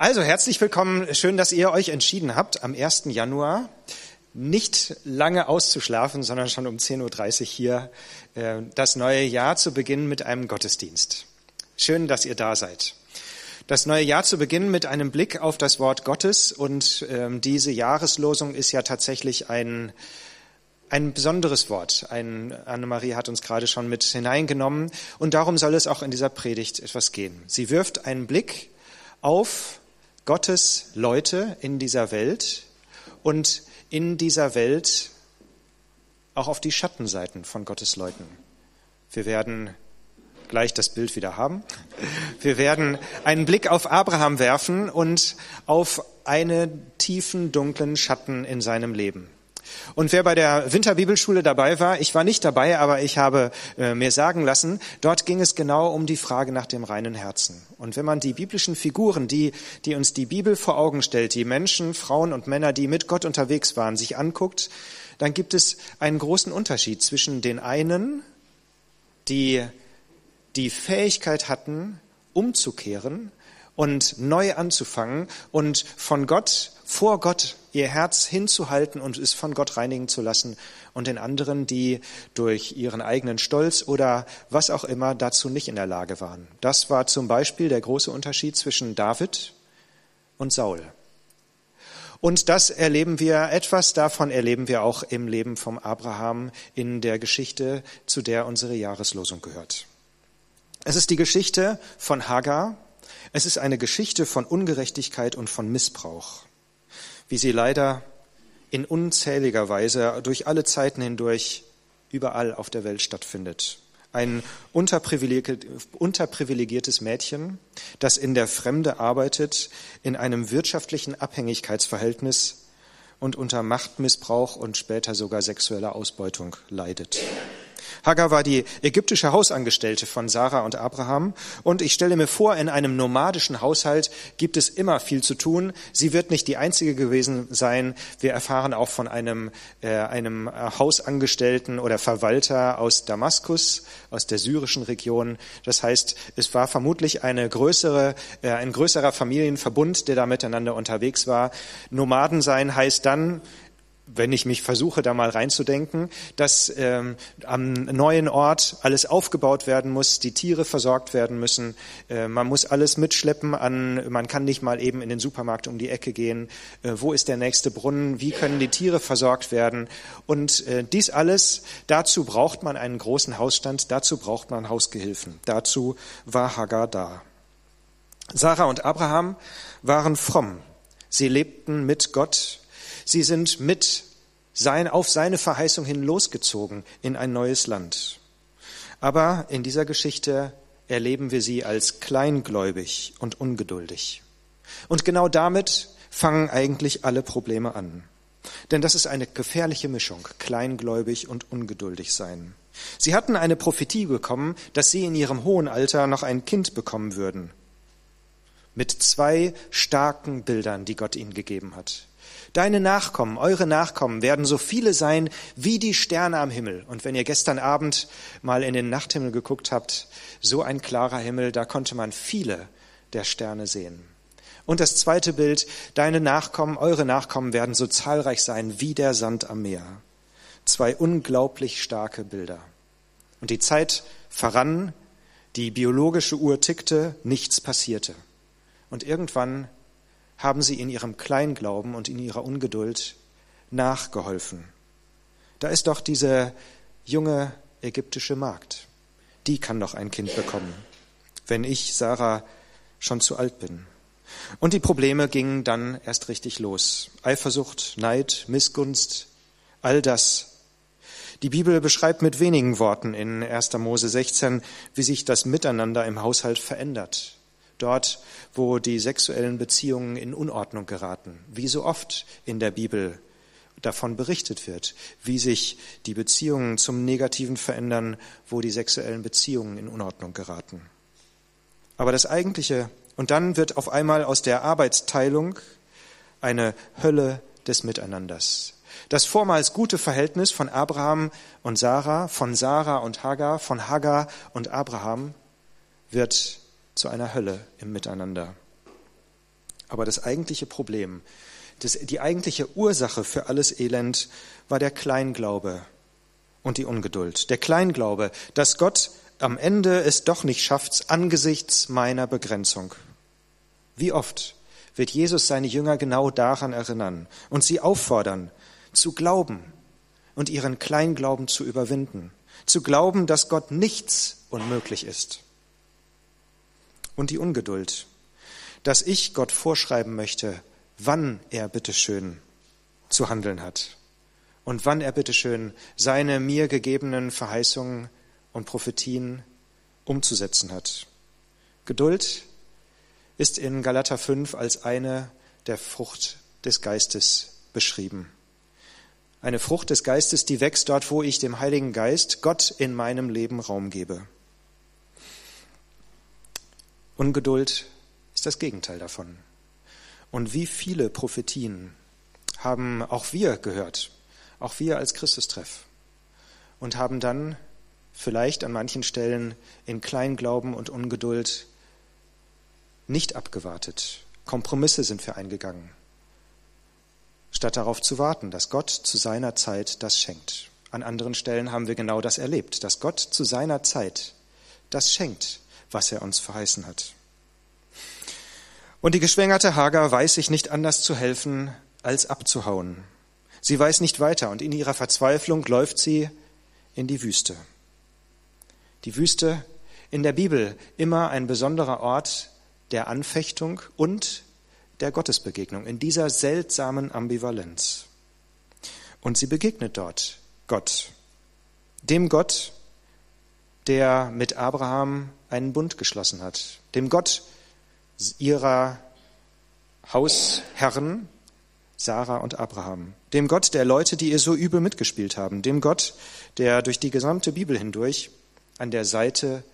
Also herzlich willkommen. Schön, dass ihr euch entschieden habt, am 1. Januar nicht lange auszuschlafen, sondern schon um 10.30 Uhr hier äh, das neue Jahr zu beginnen mit einem Gottesdienst. Schön, dass ihr da seid. Das neue Jahr zu beginnen mit einem Blick auf das Wort Gottes und ähm, diese Jahreslosung ist ja tatsächlich ein ein besonderes Wort. Ein, Annemarie hat uns gerade schon mit hineingenommen und darum soll es auch in dieser Predigt etwas gehen. Sie wirft einen Blick auf Gottes Leute in dieser Welt und in dieser Welt auch auf die Schattenseiten von Gottes Leuten. Wir werden gleich das Bild wieder haben. Wir werden einen Blick auf Abraham werfen und auf einen tiefen, dunklen Schatten in seinem Leben. Und wer bei der Winterbibelschule dabei war, ich war nicht dabei, aber ich habe äh, mir sagen lassen, dort ging es genau um die Frage nach dem reinen Herzen. Und wenn man die biblischen Figuren, die, die uns die Bibel vor Augen stellt, die Menschen, Frauen und Männer, die mit Gott unterwegs waren, sich anguckt, dann gibt es einen großen Unterschied zwischen den einen, die die Fähigkeit hatten, umzukehren und neu anzufangen und von Gott, vor Gott ihr Herz hinzuhalten und es von Gott reinigen zu lassen und den anderen, die durch ihren eigenen Stolz oder was auch immer dazu nicht in der Lage waren. Das war zum Beispiel der große Unterschied zwischen David und Saul. Und das erleben wir, etwas davon erleben wir auch im Leben vom Abraham in der Geschichte, zu der unsere Jahreslosung gehört. Es ist die Geschichte von Hagar. Es ist eine Geschichte von Ungerechtigkeit und von Missbrauch wie sie leider in unzähliger Weise durch alle Zeiten hindurch überall auf der Welt stattfindet. Ein unterprivilegiertes Mädchen, das in der Fremde arbeitet, in einem wirtschaftlichen Abhängigkeitsverhältnis und unter Machtmissbrauch und später sogar sexueller Ausbeutung leidet. Hagar war die ägyptische Hausangestellte von Sarah und Abraham. Und ich stelle mir vor, in einem nomadischen Haushalt gibt es immer viel zu tun. Sie wird nicht die einzige gewesen sein. Wir erfahren auch von einem, äh, einem Hausangestellten oder Verwalter aus Damaskus, aus der syrischen Region. Das heißt, es war vermutlich eine größere, äh, ein größerer Familienverbund, der da miteinander unterwegs war. Nomaden sein heißt dann, wenn ich mich versuche, da mal reinzudenken, dass ähm, am neuen Ort alles aufgebaut werden muss, die Tiere versorgt werden müssen, äh, man muss alles mitschleppen an, man kann nicht mal eben in den Supermarkt um die Ecke gehen, äh, wo ist der nächste Brunnen, wie können die Tiere versorgt werden? Und äh, dies alles, dazu braucht man einen großen Hausstand, dazu braucht man Hausgehilfen, dazu war Hagar da. Sarah und Abraham waren fromm, sie lebten mit Gott, Sie sind mit sein, auf seine Verheißung hin losgezogen in ein neues Land. Aber in dieser Geschichte erleben wir sie als kleingläubig und ungeduldig. Und genau damit fangen eigentlich alle Probleme an. Denn das ist eine gefährliche Mischung, kleingläubig und ungeduldig sein. Sie hatten eine Prophetie bekommen, dass sie in ihrem hohen Alter noch ein Kind bekommen würden. Mit zwei starken Bildern, die Gott ihnen gegeben hat. Deine Nachkommen, eure Nachkommen werden so viele sein wie die Sterne am Himmel. Und wenn ihr gestern Abend mal in den Nachthimmel geguckt habt, so ein klarer Himmel, da konnte man viele der Sterne sehen. Und das zweite Bild, deine Nachkommen, eure Nachkommen werden so zahlreich sein wie der Sand am Meer. Zwei unglaublich starke Bilder. Und die Zeit verrann, die biologische Uhr tickte, nichts passierte. Und irgendwann haben sie in ihrem Kleinglauben und in ihrer Ungeduld nachgeholfen. Da ist doch diese junge ägyptische Magd. Die kann doch ein Kind bekommen, wenn ich, Sarah, schon zu alt bin. Und die Probleme gingen dann erst richtig los. Eifersucht, Neid, Missgunst, all das. Die Bibel beschreibt mit wenigen Worten in 1. Mose 16, wie sich das Miteinander im Haushalt verändert dort, wo die sexuellen Beziehungen in Unordnung geraten, wie so oft in der Bibel davon berichtet wird, wie sich die Beziehungen zum Negativen verändern, wo die sexuellen Beziehungen in Unordnung geraten. Aber das Eigentliche, und dann wird auf einmal aus der Arbeitsteilung eine Hölle des Miteinanders. Das vormals gute Verhältnis von Abraham und Sarah, von Sarah und Hagar, von Hagar und Abraham wird zu einer Hölle im Miteinander. Aber das eigentliche Problem, das, die eigentliche Ursache für alles Elend war der Kleinglaube und die Ungeduld. Der Kleinglaube, dass Gott am Ende es doch nicht schafft angesichts meiner Begrenzung. Wie oft wird Jesus seine Jünger genau daran erinnern und sie auffordern, zu glauben und ihren Kleinglauben zu überwinden, zu glauben, dass Gott nichts unmöglich ist. Und die Ungeduld, dass ich Gott vorschreiben möchte, wann er bitteschön zu handeln hat und wann er bitteschön seine mir gegebenen Verheißungen und Prophetien umzusetzen hat. Geduld ist in Galater 5 als eine der Frucht des Geistes beschrieben. Eine Frucht des Geistes, die wächst dort, wo ich dem Heiligen Geist, Gott in meinem Leben Raum gebe. Ungeduld ist das Gegenteil davon. Und wie viele Prophetien haben auch wir gehört, auch wir als Christustreff, und haben dann vielleicht an manchen Stellen in Kleinglauben und Ungeduld nicht abgewartet. Kompromisse sind wir eingegangen, statt darauf zu warten, dass Gott zu seiner Zeit das schenkt. An anderen Stellen haben wir genau das erlebt, dass Gott zu seiner Zeit das schenkt, was er uns verheißen hat. Und die geschwängerte Hagar weiß sich nicht anders zu helfen, als abzuhauen. Sie weiß nicht weiter und in ihrer Verzweiflung läuft sie in die Wüste. Die Wüste in der Bibel immer ein besonderer Ort der Anfechtung und der Gottesbegegnung, in dieser seltsamen Ambivalenz. Und sie begegnet dort Gott, dem Gott, der mit Abraham einen Bund geschlossen hat, dem Gott ihrer Hausherren, Sarah und Abraham, dem Gott der Leute, die ihr so übel mitgespielt haben, dem Gott, der durch die gesamte Bibel hindurch an der Seite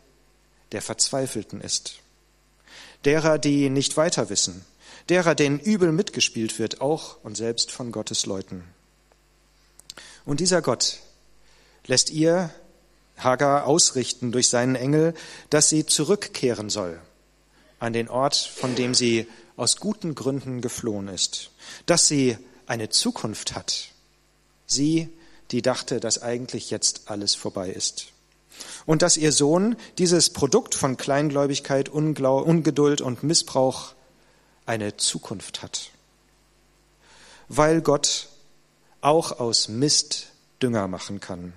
der Verzweifelten ist derer, die nicht weiter wissen, derer, denen übel mitgespielt wird, auch und selbst von Gottes Leuten. Und dieser Gott lässt ihr Hagar ausrichten durch seinen Engel, dass sie zurückkehren soll an den Ort, von dem sie aus guten Gründen geflohen ist, dass sie eine Zukunft hat, sie, die dachte, dass eigentlich jetzt alles vorbei ist und dass ihr Sohn dieses Produkt von Kleingläubigkeit, Unglau Ungeduld und Missbrauch eine Zukunft hat. Weil Gott auch aus Mist Dünger machen kann.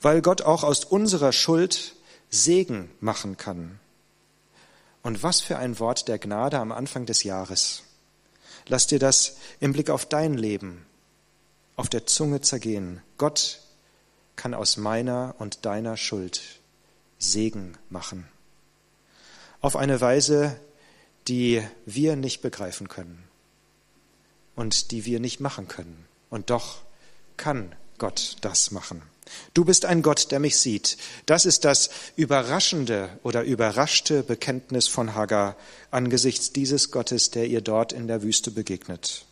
Weil Gott auch aus unserer Schuld Segen machen kann. Und was für ein Wort der Gnade am Anfang des Jahres. Lass dir das im Blick auf dein Leben auf der Zunge zergehen. Gott kann aus meiner und deiner Schuld Segen machen. Auf eine Weise, die wir nicht begreifen können und die wir nicht machen können. Und doch kann Gott das machen. Du bist ein Gott, der mich sieht. Das ist das überraschende oder überraschte Bekenntnis von Hagar angesichts dieses Gottes, der ihr dort in der Wüste begegnet.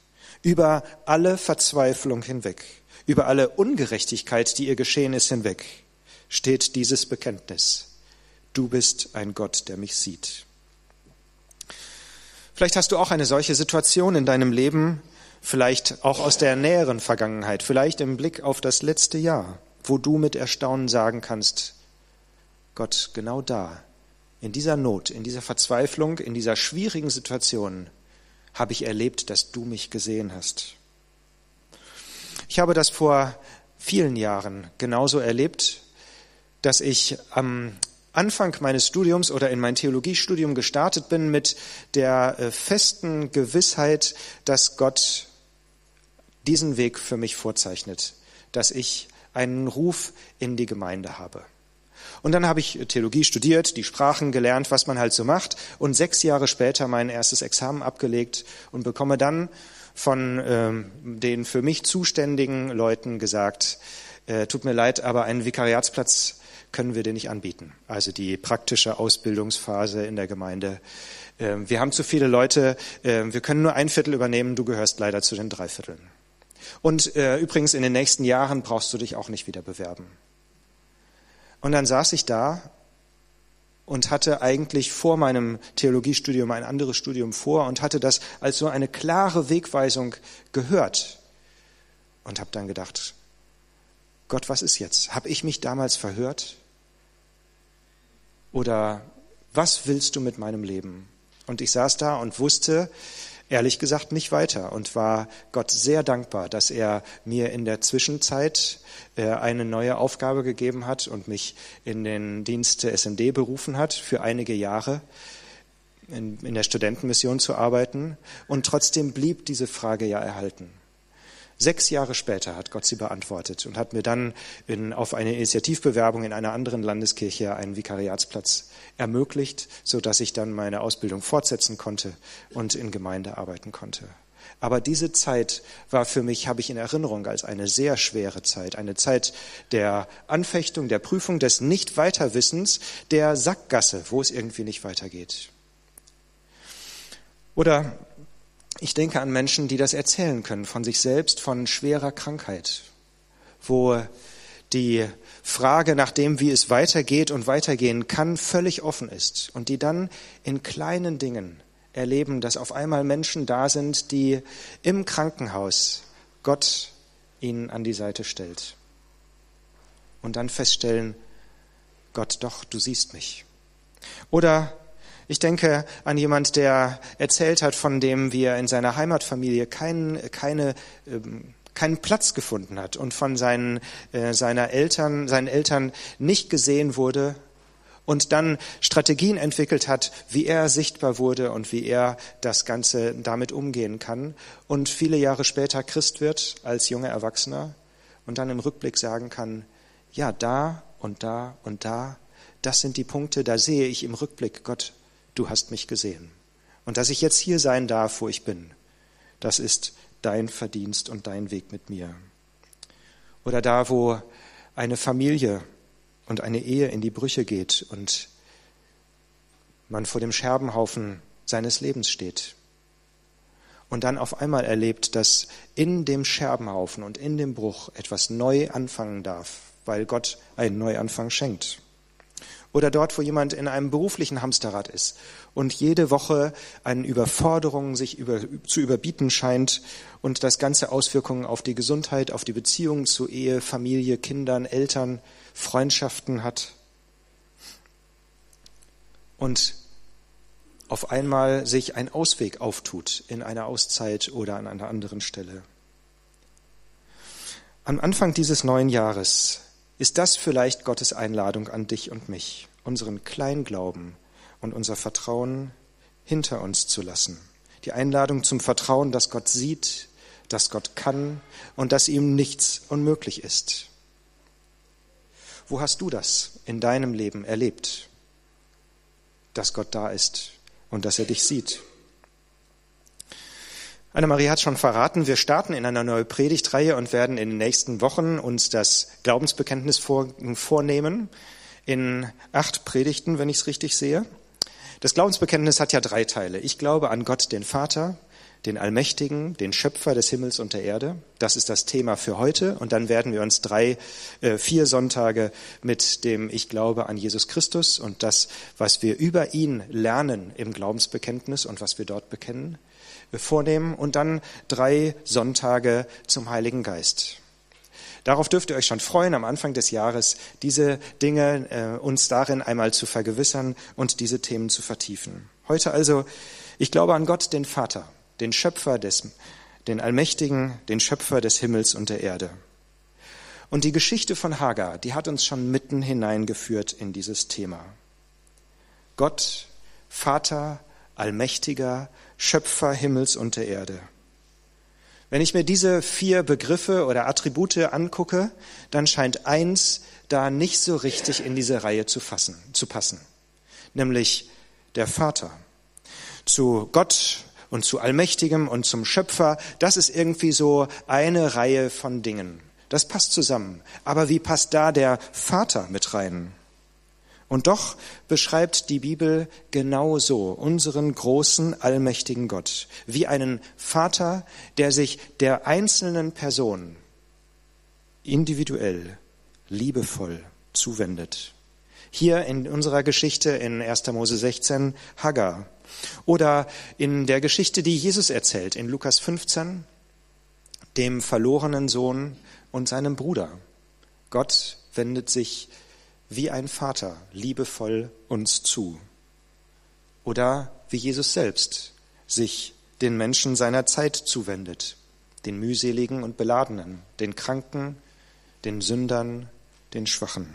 Über alle Verzweiflung hinweg, über alle Ungerechtigkeit, die ihr geschehen ist, hinweg steht dieses Bekenntnis. Du bist ein Gott, der mich sieht. Vielleicht hast du auch eine solche Situation in deinem Leben, vielleicht auch aus der näheren Vergangenheit, vielleicht im Blick auf das letzte Jahr, wo du mit Erstaunen sagen kannst, Gott, genau da, in dieser Not, in dieser Verzweiflung, in dieser schwierigen Situation habe ich erlebt, dass du mich gesehen hast. Ich habe das vor vielen Jahren genauso erlebt, dass ich am Anfang meines Studiums oder in mein Theologiestudium gestartet bin mit der äh, festen Gewissheit, dass Gott diesen Weg für mich vorzeichnet, dass ich einen Ruf in die Gemeinde habe. Und dann habe ich Theologie studiert, die Sprachen gelernt, was man halt so macht, und sechs Jahre später mein erstes Examen abgelegt und bekomme dann von ähm, den für mich zuständigen Leuten gesagt, äh, tut mir leid, aber einen Vikariatsplatz können wir dir nicht anbieten. Also die praktische Ausbildungsphase in der Gemeinde. Ähm, wir haben zu viele Leute, ähm, wir können nur ein Viertel übernehmen, du gehörst leider zu den drei Vierteln. Und äh, übrigens, in den nächsten Jahren brauchst du dich auch nicht wieder bewerben. Und dann saß ich da und hatte eigentlich vor meinem Theologiestudium ein anderes Studium vor und hatte das als so eine klare Wegweisung gehört und habe dann gedacht, Gott, was ist jetzt? Habe ich mich damals verhört? Oder was willst du mit meinem Leben? Und ich saß da und wusste, ehrlich gesagt, nicht weiter und war Gott sehr dankbar, dass er mir in der Zwischenzeit äh, eine neue Aufgabe gegeben hat und mich in den Dienst der SMD berufen hat, für einige Jahre in, in der Studentenmission zu arbeiten. Und trotzdem blieb diese Frage ja erhalten. Sechs Jahre später hat Gott sie beantwortet und hat mir dann in, auf eine Initiativbewerbung in einer anderen Landeskirche einen Vikariatsplatz ermöglicht, so dass ich dann meine Ausbildung fortsetzen konnte und in Gemeinde arbeiten konnte. Aber diese Zeit war für mich, habe ich in Erinnerung, als eine sehr schwere Zeit, eine Zeit der Anfechtung, der Prüfung, des Nicht-Weiterwissens, der Sackgasse, wo es irgendwie nicht weitergeht. Oder ich denke an Menschen, die das erzählen können von sich selbst, von schwerer Krankheit, wo die Frage nach dem, wie es weitergeht und weitergehen kann, völlig offen ist und die dann in kleinen Dingen erleben, dass auf einmal Menschen da sind, die im Krankenhaus Gott ihnen an die Seite stellt und dann feststellen, Gott, doch, du siehst mich. Oder ich denke an jemand, der erzählt hat, von dem, wie er in seiner Heimatfamilie kein, keine, ähm, keinen Platz gefunden hat und von seinen, äh, seiner Eltern, seinen Eltern nicht gesehen wurde und dann Strategien entwickelt hat, wie er sichtbar wurde und wie er das Ganze damit umgehen kann und viele Jahre später Christ wird als junger Erwachsener und dann im Rückblick sagen kann, ja, da und da und da, das sind die Punkte, da sehe ich im Rückblick, Gott du hast mich gesehen. Und dass ich jetzt hier sein darf, wo ich bin, das ist dein Verdienst und dein Weg mit mir. Oder da, wo eine Familie und eine Ehe in die Brüche geht und man vor dem Scherbenhaufen seines Lebens steht. Und dann auf einmal erlebt, dass in dem Scherbenhaufen und in dem Bruch etwas neu anfangen darf, weil Gott einen Neuanfang schenkt. Oder dort, wo jemand in einem beruflichen Hamsterrad ist und jede Woche eine Überforderung sich über, zu überbieten scheint und das Ganze Auswirkungen auf die Gesundheit, auf die Beziehungen zu Ehe, Familie, Kindern, Eltern, Freundschaften hat. Und auf einmal sich ein Ausweg auftut in einer Auszeit oder an einer anderen Stelle. Am Anfang dieses neuen Jahres ist das vielleicht Gottes Einladung an dich und mich, unseren Kleinglauben und unser Vertrauen hinter uns zu lassen? Die Einladung zum Vertrauen, dass Gott sieht, dass Gott kann und dass ihm nichts unmöglich ist. Wo hast du das in deinem Leben erlebt, dass Gott da ist und dass er dich sieht? Anna-Marie hat schon verraten, wir starten in einer neuen Predigtreihe und werden in den nächsten Wochen uns das Glaubensbekenntnis vornehmen in acht Predigten, wenn ich es richtig sehe. Das Glaubensbekenntnis hat ja drei Teile. Ich glaube an Gott, den Vater, den Allmächtigen, den Schöpfer des Himmels und der Erde. Das ist das Thema für heute. Und dann werden wir uns drei, äh, vier Sonntage mit dem Ich glaube an Jesus Christus und das, was wir über ihn lernen im Glaubensbekenntnis und was wir dort bekennen, vornehmen und dann drei Sonntage zum Heiligen Geist. Darauf dürft ihr euch schon freuen, am Anfang des Jahres diese Dinge äh, uns darin einmal zu vergewissern und diese Themen zu vertiefen. Heute also, ich glaube an Gott, den Vater, den Schöpfer des, den Allmächtigen, den Schöpfer des Himmels und der Erde. Und die Geschichte von Hagar, die hat uns schon mitten hineingeführt in dieses Thema. Gott, Vater, Allmächtiger, Schöpfer Himmels und der Erde. Wenn ich mir diese vier Begriffe oder Attribute angucke, dann scheint eins da nicht so richtig in diese Reihe zu, fassen, zu passen, nämlich der Vater. Zu Gott und zu Allmächtigem und zum Schöpfer, das ist irgendwie so eine Reihe von Dingen. Das passt zusammen. Aber wie passt da der Vater mit rein? Und doch beschreibt die Bibel genauso unseren großen, allmächtigen Gott, wie einen Vater, der sich der einzelnen Person individuell, liebevoll zuwendet, Hier in unserer Geschichte in 1. Mose 16 Hagar. Oder in der Geschichte, die Jesus erzählt in Lukas 15, dem verlorenen Sohn und seinem Bruder. Gott wendet sich wie ein Vater liebevoll uns zu. Oder wie Jesus selbst sich den Menschen seiner Zeit zuwendet, den mühseligen und beladenen, den Kranken, den Sündern, den Schwachen.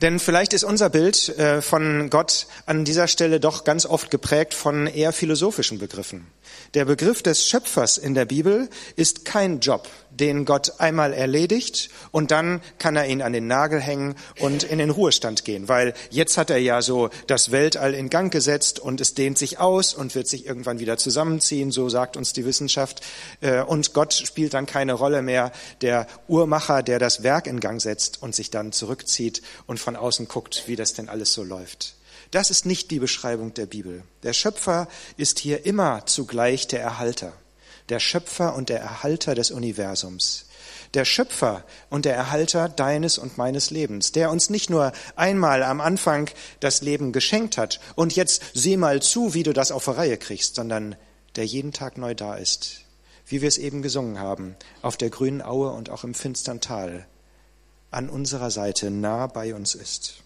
Denn vielleicht ist unser Bild äh, von Gott an dieser Stelle doch ganz oft geprägt von eher philosophischen Begriffen. Der Begriff des Schöpfers in der Bibel ist kein Job, den Gott einmal erledigt und dann kann er ihn an den Nagel hängen und in den Ruhestand gehen, weil jetzt hat er ja so das Weltall in Gang gesetzt und es dehnt sich aus und wird sich irgendwann wieder zusammenziehen, so sagt uns die Wissenschaft. Äh, und Gott spielt dann keine Rolle mehr, der Uhrmacher, der das Werk in Gang setzt und sich dann zurückzieht und von außen guckt, wie das denn alles so läuft. Das ist nicht die Beschreibung der Bibel. Der Schöpfer ist hier immer zugleich der Erhalter. Der Schöpfer und der Erhalter des Universums. Der Schöpfer und der Erhalter deines und meines Lebens, der uns nicht nur einmal am Anfang das Leben geschenkt hat und jetzt sieh mal zu, wie du das auf der Reihe kriegst, sondern der jeden Tag neu da ist. Wie wir es eben gesungen haben, auf der grünen Aue und auch im finstern Tal, an unserer Seite nah bei uns ist.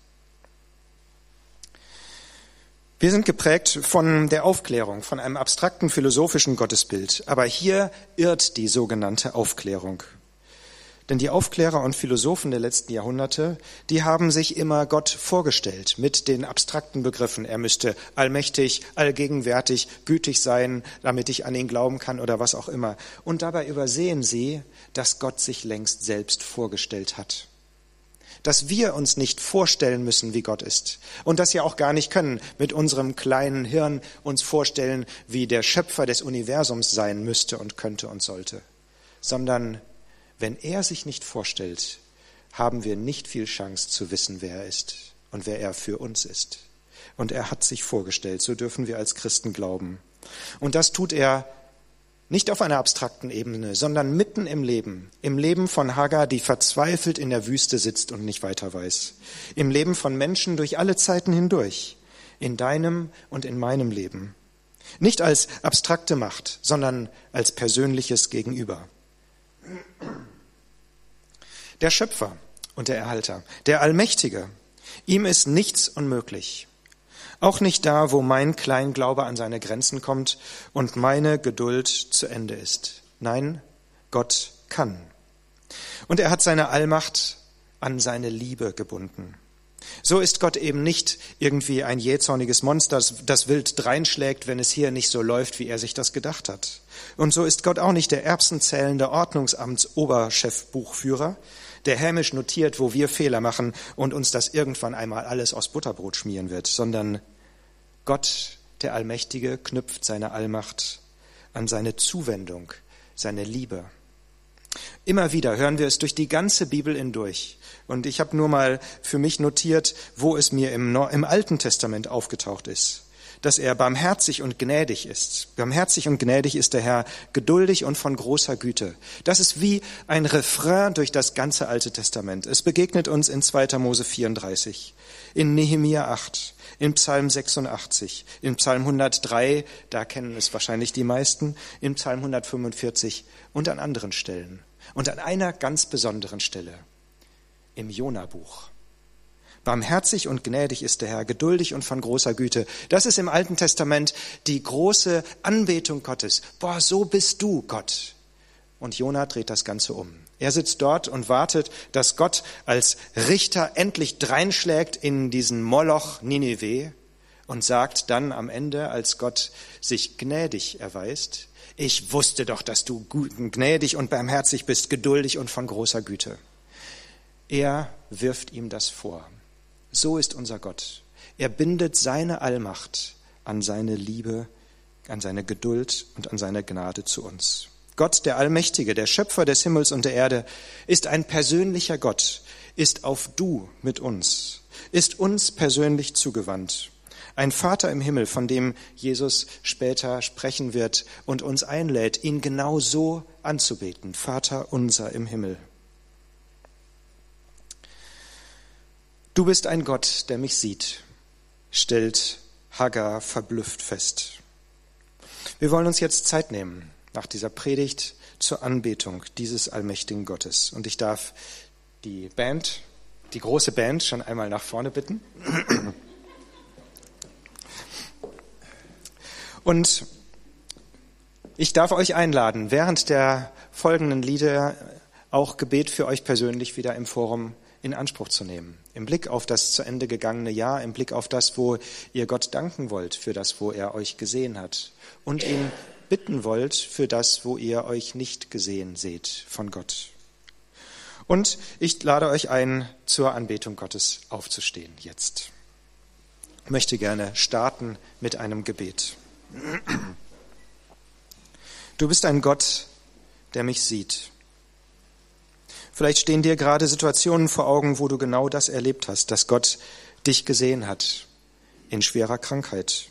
Wir sind geprägt von der Aufklärung, von einem abstrakten philosophischen Gottesbild. Aber hier irrt die sogenannte Aufklärung. Denn die Aufklärer und Philosophen der letzten Jahrhunderte, die haben sich immer Gott vorgestellt mit den abstrakten Begriffen. Er müsste allmächtig, allgegenwärtig, gütig sein, damit ich an ihn glauben kann oder was auch immer. Und dabei übersehen sie, dass Gott sich längst selbst vorgestellt hat dass wir uns nicht vorstellen müssen, wie Gott ist und dass wir auch gar nicht können, mit unserem kleinen Hirn uns vorstellen, wie der Schöpfer des Universums sein müsste und könnte und sollte, sondern wenn er sich nicht vorstellt, haben wir nicht viel Chance zu wissen, wer er ist und wer er für uns ist. Und er hat sich vorgestellt, so dürfen wir als Christen glauben. Und das tut er nicht auf einer abstrakten Ebene, sondern mitten im Leben. Im Leben von Hagar, die verzweifelt in der Wüste sitzt und nicht weiter weiß. Im Leben von Menschen durch alle Zeiten hindurch. In deinem und in meinem Leben. Nicht als abstrakte Macht, sondern als persönliches Gegenüber. Der Schöpfer und der Erhalter, der Allmächtige, ihm ist nichts unmöglich. Auch nicht da, wo mein Kleinglaube an seine Grenzen kommt und meine Geduld zu Ende ist. Nein, Gott kann. Und er hat seine Allmacht an seine Liebe gebunden. So ist Gott eben nicht irgendwie ein jähzorniges Monster, das wild dreinschlägt, wenn es hier nicht so läuft, wie er sich das gedacht hat. Und so ist Gott auch nicht der erbsenzählende Ordnungsamts-Oberchefbuchführer, der hämisch notiert, wo wir Fehler machen und uns das irgendwann einmal alles aus Butterbrot schmieren wird, sondern Gott, der Allmächtige, knüpft seine Allmacht an seine Zuwendung, seine Liebe. Immer wieder hören wir es durch die ganze Bibel hindurch. Und ich habe nur mal für mich notiert, wo es mir im, Alten Testament aufgetaucht ist dass er barmherzig und gnädig ist. Barmherzig und gnädig ist der Herr, geduldig und von großer Güte. Das ist wie ein Refrain durch das ganze Alte Testament. Es begegnet uns in 2. Mose 34, in Nehemia 8, in Psalm 86, in Psalm 103, da kennen es wahrscheinlich die meisten, in Psalm 145 und an anderen Stellen. Und an einer ganz besonderen Stelle, im Jona-Buch. Barmherzig und gnädig ist der Herr, geduldig und von großer Güte. Das ist im Alten Testament die große Anbetung Gottes. Boah, so bist du, Gott. Und Jona dreht das Ganze um. Er sitzt dort und wartet, dass Gott als Richter endlich dreinschlägt in diesen Moloch Ninive und sagt dann am Ende, als Gott sich gnädig erweist, ich wusste doch, dass du gnädig und barmherzig bist, geduldig und von großer Güte. Er wirft ihm das vor. So ist unser Gott. Er bindet seine Allmacht an seine Liebe, an seine Geduld und an seine Gnade zu uns. Gott, der Allmächtige, der Schöpfer des Himmels und der Erde, ist ein persönlicher Gott, ist auf Du mit uns, ist uns persönlich zugewandt. Ein Vater im Himmel, von dem Jesus später sprechen wird und uns einlädt, ihn genau so anzubeten. Vater unser im Himmel. Du bist ein Gott, der mich sieht, stellt Hagar verblüfft fest. Wir wollen uns jetzt Zeit nehmen nach dieser Predigt zur Anbetung dieses allmächtigen Gottes. Und ich darf die Band, die große Band, schon einmal nach vorne bitten. Und ich darf euch einladen, während der folgenden Lieder auch Gebet für euch persönlich wieder im Forum in Anspruch zu nehmen. Im Blick auf das zu Ende gegangene Jahr, im Blick auf das, wo ihr Gott danken wollt für das, wo er euch gesehen hat und ihn bitten wollt für das, wo ihr euch nicht gesehen seht von Gott. Und ich lade euch ein, zur Anbetung Gottes aufzustehen jetzt. Ich möchte gerne starten mit einem Gebet. Du bist ein Gott, der mich sieht. Vielleicht stehen dir gerade Situationen vor Augen, wo du genau das erlebt hast, dass Gott dich gesehen hat in schwerer Krankheit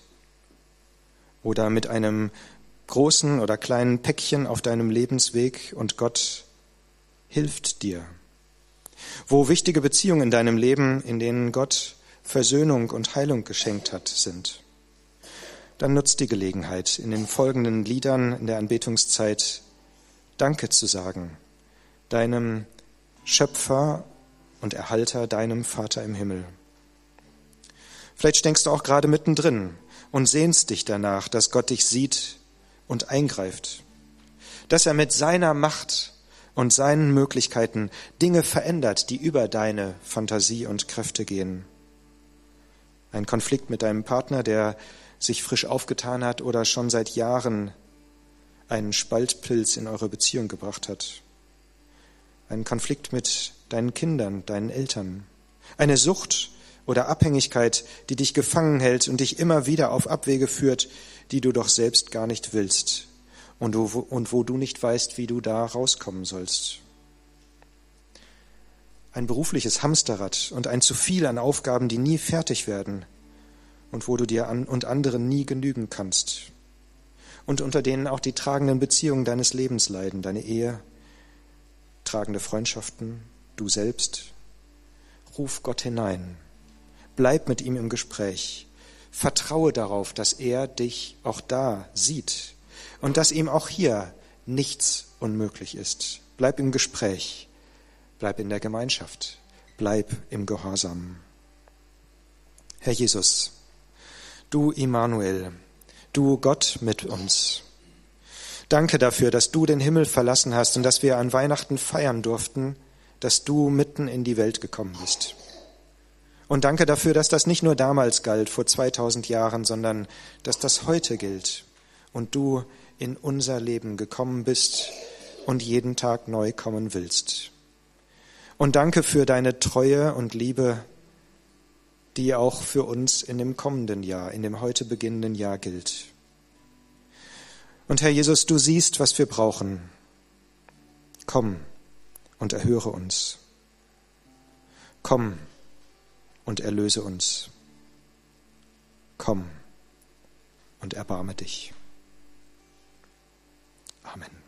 oder mit einem großen oder kleinen Päckchen auf deinem Lebensweg und Gott hilft dir. Wo wichtige Beziehungen in deinem Leben, in denen Gott Versöhnung und Heilung geschenkt hat, sind dann nutzt die Gelegenheit, in den folgenden Liedern in der Anbetungszeit Danke zu sagen, deinem Schöpfer und Erhalter, deinem Vater im Himmel. Vielleicht steckst du auch gerade mittendrin und sehnst dich danach, dass Gott dich sieht und eingreift, dass er mit seiner Macht und seinen Möglichkeiten Dinge verändert, die über deine Fantasie und Kräfte gehen. Ein Konflikt mit deinem Partner, der sich frisch aufgetan hat oder schon seit Jahren einen Spaltpilz in eure Beziehung gebracht hat. Einen Konflikt mit deinen Kindern, deinen Eltern. Eine Sucht oder Abhängigkeit, die dich gefangen hält und dich immer wieder auf Abwege führt, die du doch selbst gar nicht willst und wo, und wo du nicht weißt, wie du da rauskommen sollst. Ein berufliches Hamsterrad und ein zu viel an Aufgaben, die nie fertig werden und wo du dir an und anderen nie genügen kannst und unter denen auch die tragenden Beziehungen deines Lebens leiden, deine Ehe, tragende Freundschaften, du selbst. Ruf Gott hinein, bleib mit ihm im Gespräch, vertraue darauf, dass er dich auch da sieht und dass ihm auch hier nichts unmöglich ist. Bleib im Gespräch, bleib in der Gemeinschaft, bleib im Gehorsam. Herr Jesus, du Immanuel, du Gott mit uns. Danke dafür, dass du den Himmel verlassen hast und dass wir an Weihnachten feiern durften, dass du mitten in die Welt gekommen bist. Und danke dafür, dass das nicht nur damals galt, vor 2000 Jahren, sondern dass das heute gilt und du in unser Leben gekommen bist und jeden Tag neu kommen willst. Und danke für deine Treue und Liebe die auch für uns in dem kommenden Jahr, in dem heute beginnenden Jahr gilt. Und Herr Jesus, du siehst, was wir brauchen. Komm und erhöre uns. Komm und erlöse uns. Komm und erbarme dich. Amen.